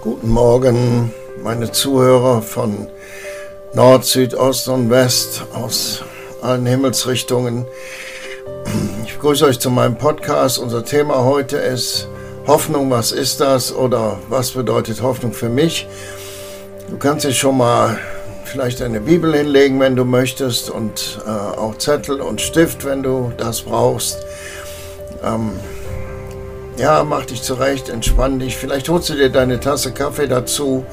Guten Morgen, meine Zuhörer von Nord, Süd, Ost und West aus allen Himmelsrichtungen. Ich begrüße euch zu meinem Podcast. Unser Thema heute ist Hoffnung, was ist das oder was bedeutet Hoffnung für mich? Du kannst dir schon mal vielleicht eine Bibel hinlegen, wenn du möchtest und äh, auch Zettel und Stift, wenn du das brauchst. Ähm, ja, mach dich zurecht, entspann dich. Vielleicht holst du dir deine Tasse Kaffee dazu.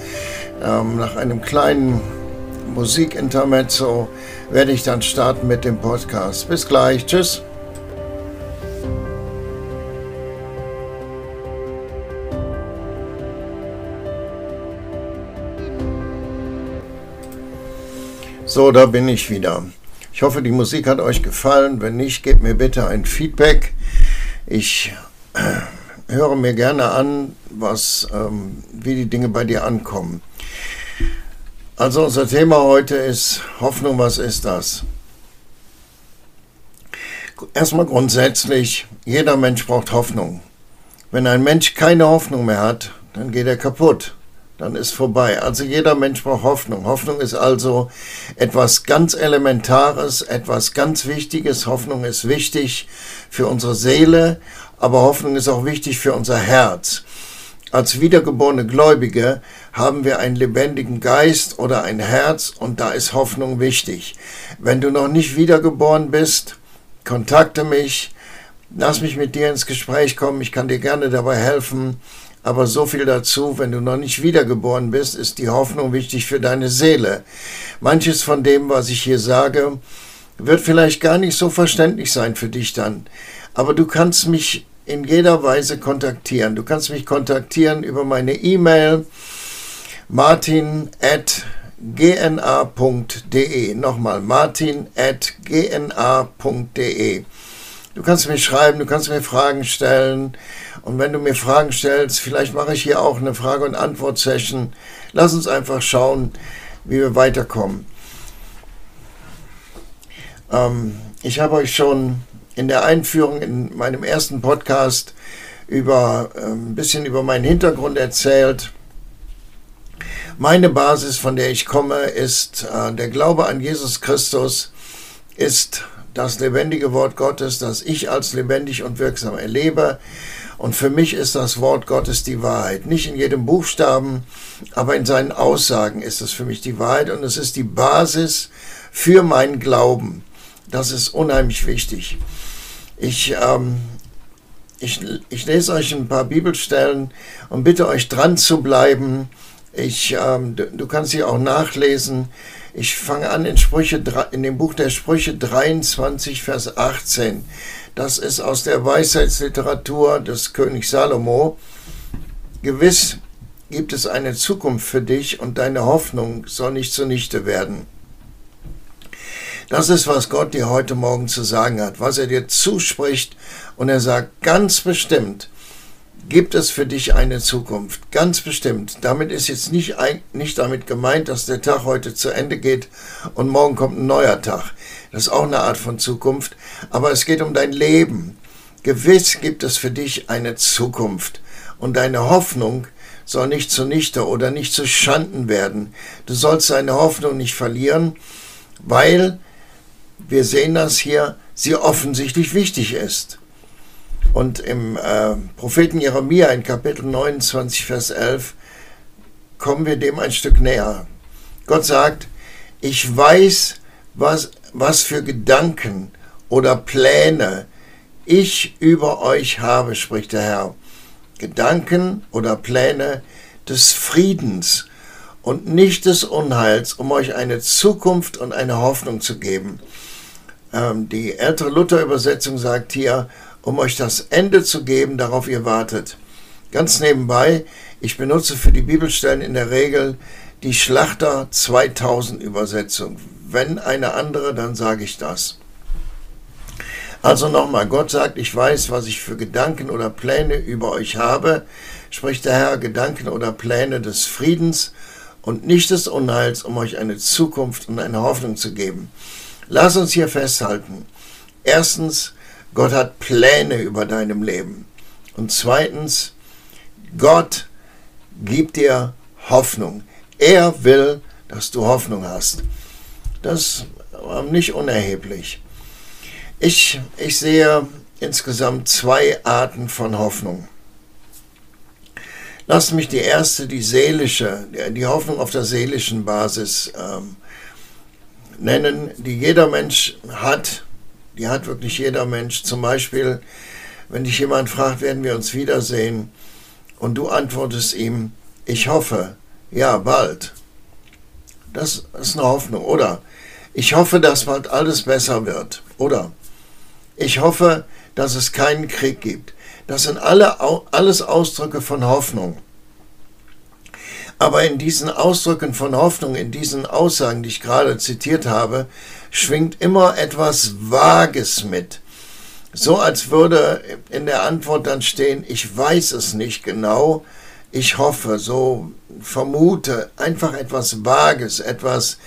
Ähm, nach einem kleinen Musikintermezzo werde ich dann starten mit dem Podcast. Bis gleich. Tschüss. So, da bin ich wieder. Ich hoffe, die Musik hat euch gefallen. Wenn nicht, gebt mir bitte ein Feedback. Ich höre mir gerne an, was, ähm, wie die Dinge bei dir ankommen. Also unser Thema heute ist Hoffnung, was ist das? Erstmal grundsätzlich, jeder Mensch braucht Hoffnung. Wenn ein Mensch keine Hoffnung mehr hat, dann geht er kaputt. Dann ist vorbei. Also jeder Mensch braucht Hoffnung. Hoffnung ist also etwas ganz Elementares, etwas ganz Wichtiges. Hoffnung ist wichtig für unsere Seele, aber Hoffnung ist auch wichtig für unser Herz. Als wiedergeborene Gläubige haben wir einen lebendigen Geist oder ein Herz und da ist Hoffnung wichtig. Wenn du noch nicht wiedergeboren bist, kontakte mich, lass mich mit dir ins Gespräch kommen, ich kann dir gerne dabei helfen. Aber so viel dazu, wenn du noch nicht wiedergeboren bist, ist die Hoffnung wichtig für deine Seele. Manches von dem, was ich hier sage, wird vielleicht gar nicht so verständlich sein für dich dann. Aber du kannst mich in jeder Weise kontaktieren. Du kannst mich kontaktieren über meine E-Mail martin.gna.de. Nochmal martin.gna.de. Du kannst mir schreiben, du kannst mir Fragen stellen. Und wenn du mir Fragen stellst, vielleicht mache ich hier auch eine Frage- und Antwort-Session. Lass uns einfach schauen, wie wir weiterkommen. Ähm, ich habe euch schon in der Einführung in meinem ersten Podcast über äh, ein bisschen über meinen Hintergrund erzählt. Meine Basis, von der ich komme, ist äh, der Glaube an Jesus Christus, ist das lebendige Wort Gottes, das ich als lebendig und wirksam erlebe. Und für mich ist das Wort Gottes die Wahrheit. Nicht in jedem Buchstaben, aber in seinen Aussagen ist es für mich die Wahrheit und es ist die Basis für meinen Glauben. Das ist unheimlich wichtig. Ich, ähm, ich, ich lese euch ein paar Bibelstellen und bitte euch dran zu bleiben. Ich, ähm, du, du, kannst sie auch nachlesen. Ich fange an in, Sprüche, in dem Buch der Sprüche 23, Vers 18. Das ist aus der Weisheitsliteratur des Königs Salomo. Gewiss gibt es eine Zukunft für dich und deine Hoffnung soll nicht zunichte werden. Das ist, was Gott dir heute Morgen zu sagen hat, was er dir zuspricht. Und er sagt ganz bestimmt, gibt es für dich eine Zukunft. Ganz bestimmt. Damit ist jetzt nicht, nicht damit gemeint, dass der Tag heute zu Ende geht und morgen kommt ein neuer Tag. Das ist auch eine Art von Zukunft. Aber es geht um dein Leben. Gewiss gibt es für dich eine Zukunft. Und deine Hoffnung soll nicht zunichte oder nicht zu Schanden werden. Du sollst deine Hoffnung nicht verlieren, weil wir sehen das hier, sie offensichtlich wichtig ist. Und im äh, Propheten Jeremia in Kapitel 29, Vers 11 kommen wir dem ein Stück näher. Gott sagt, ich weiß, was, was für Gedanken oder Pläne ich über euch habe, spricht der Herr. Gedanken oder Pläne des Friedens und nicht des Unheils, um euch eine Zukunft und eine Hoffnung zu geben. Ähm, die ältere Luther-Übersetzung sagt hier, um euch das Ende zu geben, darauf ihr wartet. Ganz nebenbei, ich benutze für die Bibelstellen in der Regel die Schlachter 2000 Übersetzung. Wenn eine andere, dann sage ich das. Also nochmal, Gott sagt, ich weiß, was ich für Gedanken oder Pläne über euch habe, spricht der Herr, Gedanken oder Pläne des Friedens und nicht des Unheils, um euch eine Zukunft und eine Hoffnung zu geben. Lass uns hier festhalten. Erstens, Gott hat Pläne über deinem Leben. Und zweitens, Gott gibt dir Hoffnung. Er will, dass du Hoffnung hast. Das war nicht unerheblich. Ich, ich sehe insgesamt zwei Arten von Hoffnung. Lass mich die erste, die seelische, die Hoffnung auf der seelischen Basis ähm, nennen, die jeder Mensch hat. Die hat wirklich jeder Mensch. Zum Beispiel, wenn dich jemand fragt, werden wir uns wiedersehen, und du antwortest ihm, ich hoffe, ja, bald. Das ist eine Hoffnung. Oder ich hoffe, dass bald alles besser wird. Oder ich hoffe, dass es keinen Krieg gibt. Das sind alle, alles Ausdrücke von Hoffnung. Aber in diesen Ausdrücken von Hoffnung, in diesen Aussagen, die ich gerade zitiert habe, schwingt immer etwas Vages mit. So als würde in der Antwort dann stehen, ich weiß es nicht genau, ich hoffe, so vermute, einfach etwas Vages, etwas,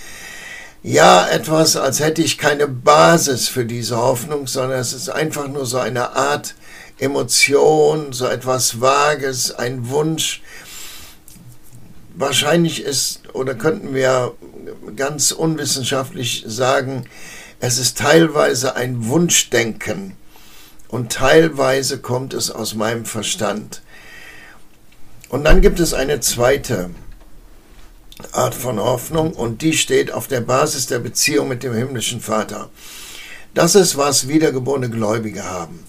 ja, etwas, als hätte ich keine Basis für diese Hoffnung, sondern es ist einfach nur so eine Art Emotion, so etwas Vages, ein Wunsch. Wahrscheinlich ist, oder könnten wir ganz unwissenschaftlich sagen, es ist teilweise ein Wunschdenken und teilweise kommt es aus meinem Verstand. Und dann gibt es eine zweite Art von Hoffnung und die steht auf der Basis der Beziehung mit dem himmlischen Vater. Das ist, was wiedergeborene Gläubige haben.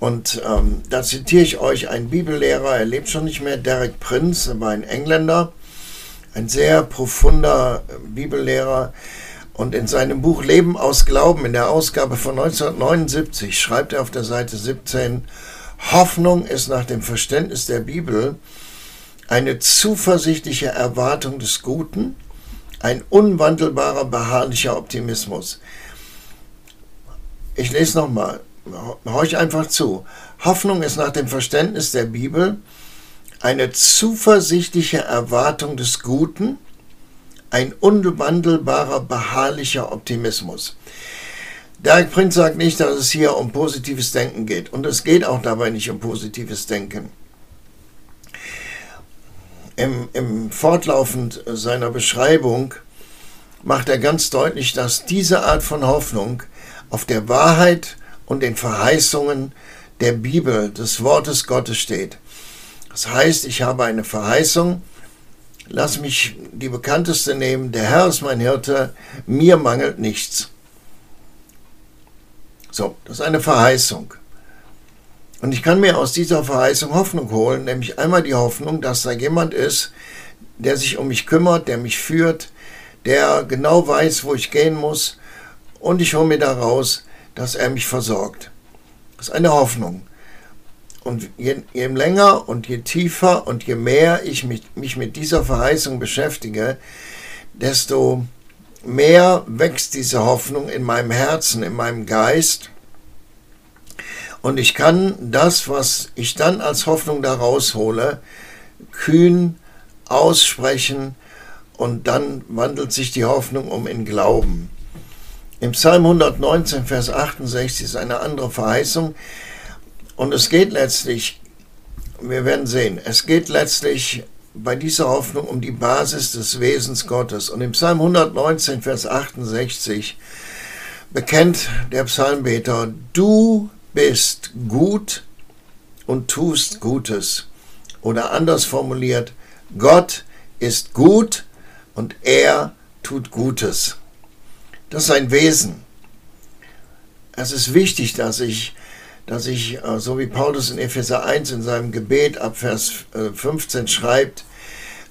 Und ähm, da zitiere ich euch einen Bibellehrer, er lebt schon nicht mehr, Derek Prince, er war ein Engländer, ein sehr profunder äh, Bibellehrer. Und in seinem Buch Leben aus Glauben, in der Ausgabe von 1979, schreibt er auf der Seite 17, Hoffnung ist nach dem Verständnis der Bibel eine zuversichtliche Erwartung des Guten, ein unwandelbarer, beharrlicher Optimismus. Ich lese nochmal, horch einfach zu. Hoffnung ist nach dem Verständnis der Bibel eine zuversichtliche Erwartung des Guten, ein unwandelbarer, beharrlicher Optimismus. Derek Prinz sagt nicht, dass es hier um positives Denken geht. Und es geht auch dabei nicht um positives Denken. Im, im Fortlaufend seiner Beschreibung macht er ganz deutlich, dass diese Art von Hoffnung auf der Wahrheit und den Verheißungen der Bibel, des Wortes Gottes steht. Das heißt, ich habe eine Verheißung, Lass mich die bekannteste nehmen. Der Herr ist mein Hirte, mir mangelt nichts. So, das ist eine Verheißung. Und ich kann mir aus dieser Verheißung Hoffnung holen, nämlich einmal die Hoffnung, dass da jemand ist, der sich um mich kümmert, der mich führt, der genau weiß, wo ich gehen muss. Und ich hole mir daraus, dass er mich versorgt. Das ist eine Hoffnung. Und je, je, länger und je tiefer und je mehr ich mich, mich mit dieser Verheißung beschäftige, desto mehr wächst diese Hoffnung in meinem Herzen, in meinem Geist. Und ich kann das, was ich dann als Hoffnung da raushole, kühn aussprechen und dann wandelt sich die Hoffnung um in Glauben. Im Psalm 119, Vers 68 ist eine andere Verheißung. Und es geht letztlich, wir werden sehen, es geht letztlich bei dieser Hoffnung um die Basis des Wesens Gottes. Und im Psalm 119, Vers 68 bekennt der Psalmbeter, du bist gut und tust Gutes. Oder anders formuliert, Gott ist gut und er tut Gutes. Das ist ein Wesen. Es ist wichtig, dass ich dass ich, äh, so wie Paulus in Epheser 1 in seinem Gebet ab Vers 15 äh, schreibt,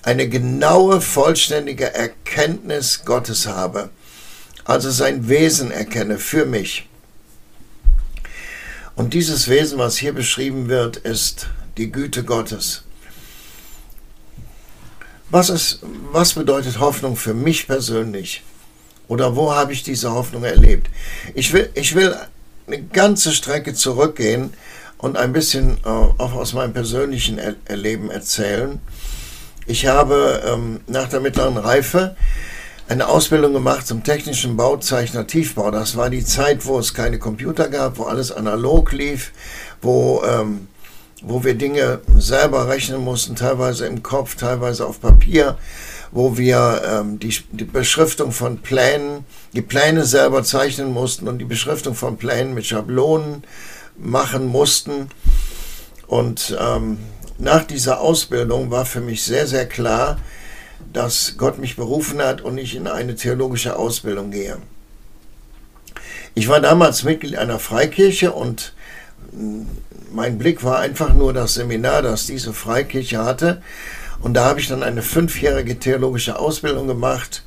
eine genaue, vollständige Erkenntnis Gottes habe. Also sein Wesen erkenne für mich. Und dieses Wesen, was hier beschrieben wird, ist die Güte Gottes. Was, ist, was bedeutet Hoffnung für mich persönlich? Oder wo habe ich diese Hoffnung erlebt? Ich will, ich will eine ganze Strecke zurückgehen und ein bisschen äh, auch aus meinem persönlichen er Erleben erzählen. Ich habe ähm, nach der mittleren Reife eine Ausbildung gemacht zum technischen Bauzeichner Tiefbau. Das war die Zeit, wo es keine Computer gab, wo alles analog lief, wo ähm, wo wir Dinge selber rechnen mussten, teilweise im Kopf, teilweise auf Papier, wo wir ähm, die, die Beschriftung von Plänen, die Pläne selber zeichnen mussten und die Beschriftung von Plänen mit Schablonen machen mussten. Und ähm, nach dieser Ausbildung war für mich sehr, sehr klar, dass Gott mich berufen hat und ich in eine theologische Ausbildung gehe. Ich war damals Mitglied einer Freikirche und mm, mein Blick war einfach nur das Seminar, das diese Freikirche hatte. Und da habe ich dann eine fünfjährige theologische Ausbildung gemacht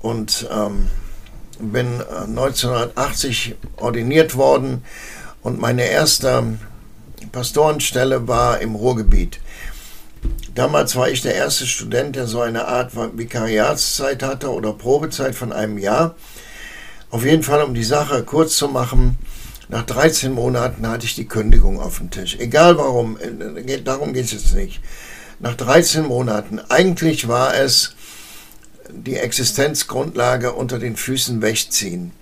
und ähm, bin 1980 äh, ordiniert worden und meine erste Pastorenstelle war im Ruhrgebiet. Damals war ich der erste Student, der so eine Art Vikariatszeit hatte oder Probezeit von einem Jahr. Auf jeden Fall, um die Sache kurz zu machen, nach 13 Monaten hatte ich die Kündigung auf dem Tisch. Egal warum, äh, darum geht es jetzt nicht. Nach 13 Monaten, eigentlich war es die Existenzgrundlage unter den Füßen wegziehen.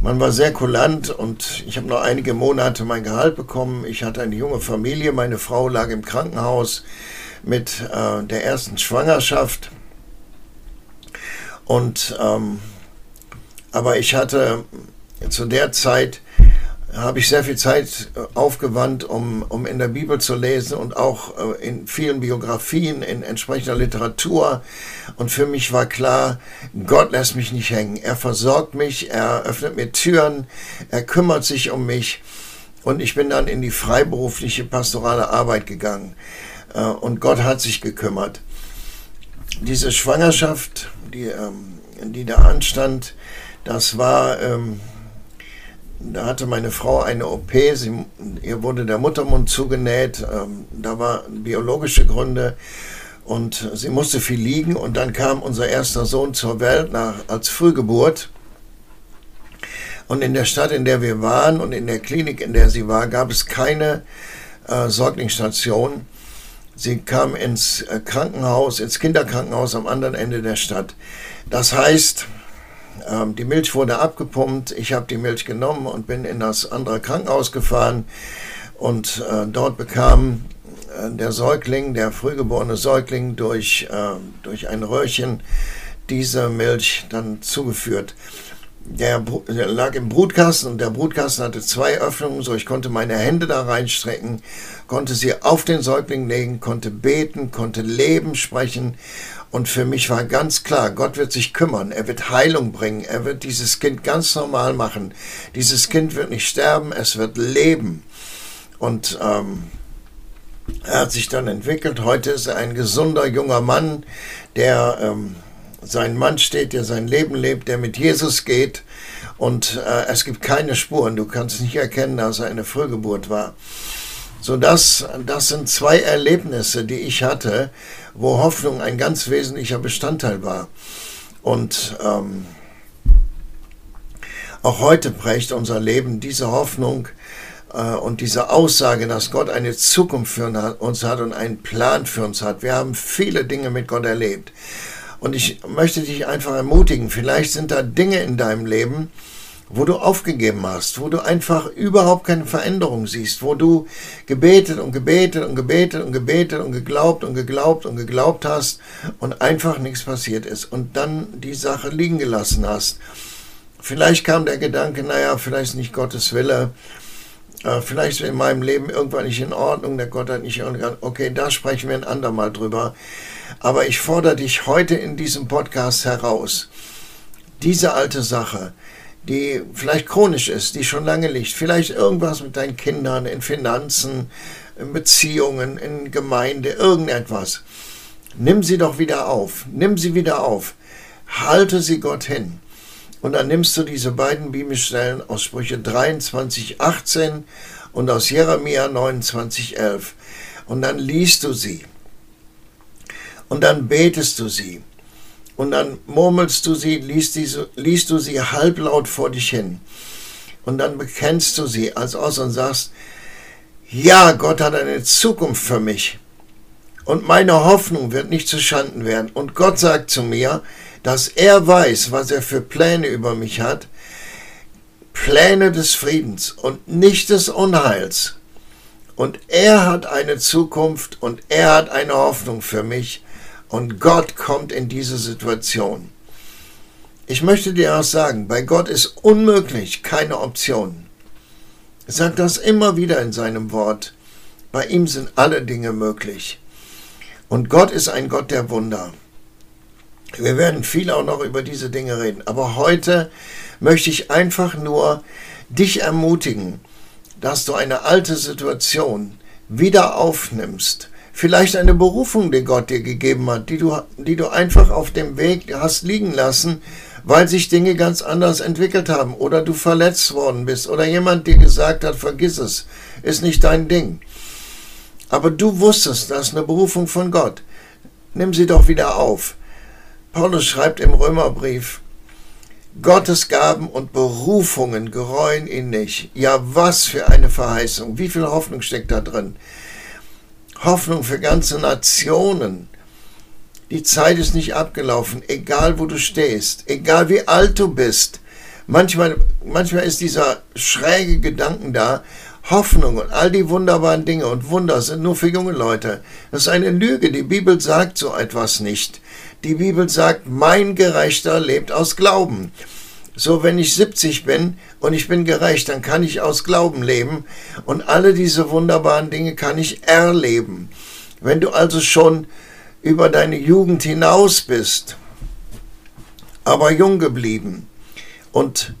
Man war sehr kulant und ich habe noch einige Monate mein Gehalt bekommen. Ich hatte eine junge Familie, meine Frau lag im Krankenhaus mit äh, der ersten Schwangerschaft. Und ähm, aber ich hatte zu der Zeit habe ich sehr viel Zeit äh, aufgewandt, um, um in der Bibel zu lesen und auch äh, in vielen Biografien, in entsprechender Literatur. Und für mich war klar, Gott lässt mich nicht hängen. Er versorgt mich, er öffnet mir Türen, er kümmert sich um mich. Und ich bin dann in die freiberufliche pastorale Arbeit gegangen. Äh, und Gott hat sich gekümmert. Diese Schwangerschaft, die, ähm, die da anstand, das war, ähm, da hatte meine Frau eine OP, sie, ihr wurde der Muttermund zugenäht, ähm, da waren biologische Gründe und sie musste viel liegen und dann kam unser erster Sohn zur Welt nach, als Frühgeburt. Und in der Stadt, in der wir waren und in der Klinik, in der sie war, gab es keine äh, Säuglingsstation. Sie kam ins äh, Krankenhaus, ins Kinderkrankenhaus am anderen Ende der Stadt. Das heißt, ähm, die Milch wurde abgepumpt, ich habe die Milch genommen und bin in das andere Krankenhaus gefahren und äh, dort bekam äh, der Säugling, der frühgeborene Säugling, durch, äh, durch ein Röhrchen diese Milch dann zugeführt. Der, der, lag im Brutkasten und der Brutkasten hatte zwei Öffnungen, so ich konnte meine Hände da reinstrecken, konnte sie auf den Säugling legen, konnte beten, konnte Leben sprechen und für mich war ganz klar, Gott wird sich kümmern, er wird Heilung bringen, er wird dieses Kind ganz normal machen. Dieses Kind wird nicht sterben, es wird leben. Und ähm, er hat sich dann entwickelt. Heute ist er ein gesunder junger Mann, der ähm, sein Mann steht, der sein Leben lebt, der mit Jesus geht. Und äh, es gibt keine Spuren. Du kannst nicht erkennen, dass er eine Frühgeburt war. So das, das sind zwei Erlebnisse, die ich hatte, wo Hoffnung ein ganz wesentlicher Bestandteil war. Und ähm, auch heute prägt unser Leben diese Hoffnung äh, und diese Aussage, dass Gott eine Zukunft für uns hat und einen Plan für uns hat. Wir haben viele Dinge mit Gott erlebt. Und ich möchte dich einfach ermutigen, vielleicht sind da Dinge in deinem Leben, wo du aufgegeben hast, wo du einfach überhaupt keine Veränderung siehst, wo du gebetet und gebetet und gebetet und gebetet und geglaubt und geglaubt und geglaubt hast und einfach nichts passiert ist und dann die Sache liegen gelassen hast. Vielleicht kam der Gedanke, naja, vielleicht nicht Gottes Wille, äh, vielleicht ist in meinem Leben irgendwann nicht in Ordnung, der Gott hat nicht irgendwann, okay, da sprechen wir ein andermal drüber. Aber ich fordere dich heute in diesem Podcast heraus, diese alte Sache, die vielleicht chronisch ist, die schon lange liegt, vielleicht irgendwas mit deinen Kindern, in Finanzen, in Beziehungen, in Gemeinde, irgendetwas. Nimm sie doch wieder auf, nimm sie wieder auf, halte sie Gott hin. Und dann nimmst du diese beiden Bibelstellen aus Sprüche 23, 18 und aus Jeremia 29, 11 und dann liest du sie. Und dann betest du sie und dann murmelst du sie, liest, die, liest du sie halblaut vor dich hin. Und dann bekennst du sie als aus und sagst, ja, Gott hat eine Zukunft für mich. Und meine Hoffnung wird nicht zu Schanden werden. Und Gott sagt zu mir, dass er weiß, was er für Pläne über mich hat. Pläne des Friedens und nicht des Unheils. Und er hat eine Zukunft und er hat eine Hoffnung für mich. Und Gott kommt in diese Situation. Ich möchte dir auch sagen, bei Gott ist unmöglich keine Option. Er sagt das immer wieder in seinem Wort. Bei ihm sind alle Dinge möglich. Und Gott ist ein Gott der Wunder. Wir werden viel auch noch über diese Dinge reden. Aber heute möchte ich einfach nur dich ermutigen, dass du eine alte Situation wieder aufnimmst. Vielleicht eine Berufung, die Gott dir gegeben hat, die du, die du einfach auf dem Weg hast liegen lassen, weil sich Dinge ganz anders entwickelt haben oder du verletzt worden bist oder jemand dir gesagt hat, vergiss es, ist nicht dein Ding. Aber du wusstest, das ist eine Berufung von Gott. Nimm sie doch wieder auf. Paulus schreibt im Römerbrief, Gottes Gaben und Berufungen gereuen ihn nicht. Ja, was für eine Verheißung. Wie viel Hoffnung steckt da drin? Hoffnung für ganze Nationen. Die Zeit ist nicht abgelaufen, egal wo du stehst, egal wie alt du bist. Manchmal, manchmal ist dieser schräge Gedanken da, Hoffnung und all die wunderbaren Dinge und Wunder sind nur für junge Leute. Das ist eine Lüge. Die Bibel sagt so etwas nicht. Die Bibel sagt, mein Gerechter lebt aus Glauben. So, wenn ich 70 bin und ich bin gerecht, dann kann ich aus Glauben leben und alle diese wunderbaren Dinge kann ich erleben. Wenn du also schon über deine Jugend hinaus bist, aber jung geblieben und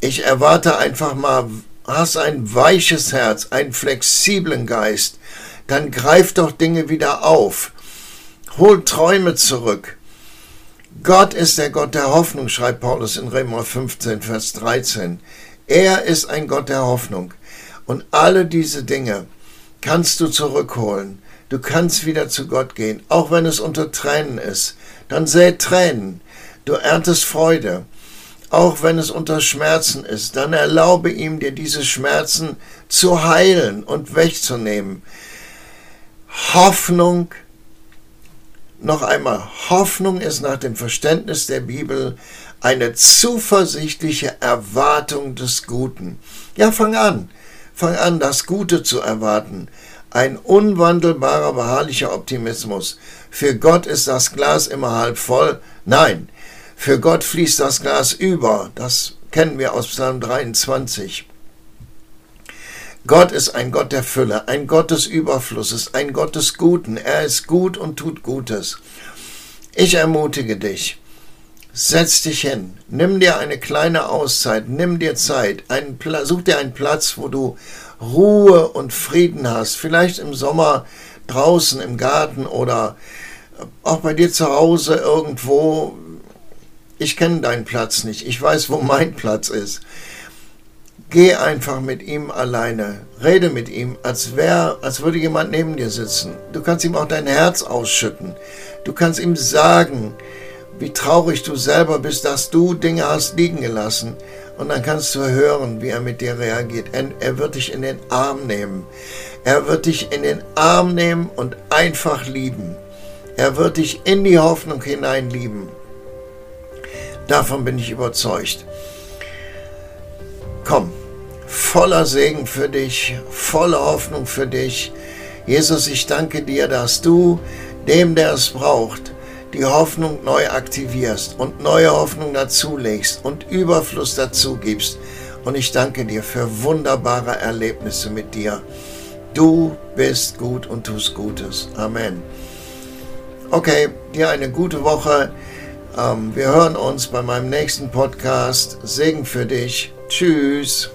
ich erwarte einfach mal hast ein weiches Herz, einen flexiblen Geist, dann greif doch Dinge wieder auf. Hol Träume zurück. Gott ist der Gott der Hoffnung, schreibt Paulus in Römer 15, Vers 13. Er ist ein Gott der Hoffnung. Und alle diese Dinge kannst du zurückholen. Du kannst wieder zu Gott gehen, auch wenn es unter Tränen ist. Dann säh Tränen. Du erntest Freude auch wenn es unter Schmerzen ist, dann erlaube ihm, dir diese Schmerzen zu heilen und wegzunehmen. Hoffnung, noch einmal, Hoffnung ist nach dem Verständnis der Bibel eine zuversichtliche Erwartung des Guten. Ja, fang an, fang an, das Gute zu erwarten. Ein unwandelbarer, beharrlicher Optimismus. Für Gott ist das Glas immer halb voll. Nein, für Gott fließt das Glas über. Das kennen wir aus Psalm 23. Gott ist ein Gott der Fülle, ein Gott des Überflusses, ein Gott des Guten. Er ist gut und tut Gutes. Ich ermutige dich. Setz dich hin, nimm dir eine kleine Auszeit, nimm dir Zeit, einen, such dir einen Platz, wo du Ruhe und Frieden hast. Vielleicht im Sommer draußen im Garten oder auch bei dir zu Hause irgendwo, ich kenne deinen Platz nicht, ich weiß, wo mein Platz ist. Geh einfach mit ihm alleine, rede mit ihm, als wäre, als würde jemand neben dir sitzen. Du kannst ihm auch dein Herz ausschütten. Du kannst ihm sagen, wie traurig du selber bist, dass du Dinge hast liegen gelassen. Und dann kannst du hören, wie er mit dir reagiert. Er wird dich in den Arm nehmen. Er wird dich in den Arm nehmen und einfach lieben. Er wird dich in die Hoffnung hinein lieben. Davon bin ich überzeugt. Komm, voller Segen für dich, voller Hoffnung für dich. Jesus, ich danke dir, dass du dem, der es braucht, die Hoffnung neu aktivierst und neue Hoffnung dazulegst und Überfluss dazu gibst. Und ich danke dir für wunderbare Erlebnisse mit dir. Du bist gut und tust Gutes. Amen. Okay, dir eine gute Woche. Ähm, wir hören uns bei meinem nächsten Podcast. Segen für dich. Tschüss.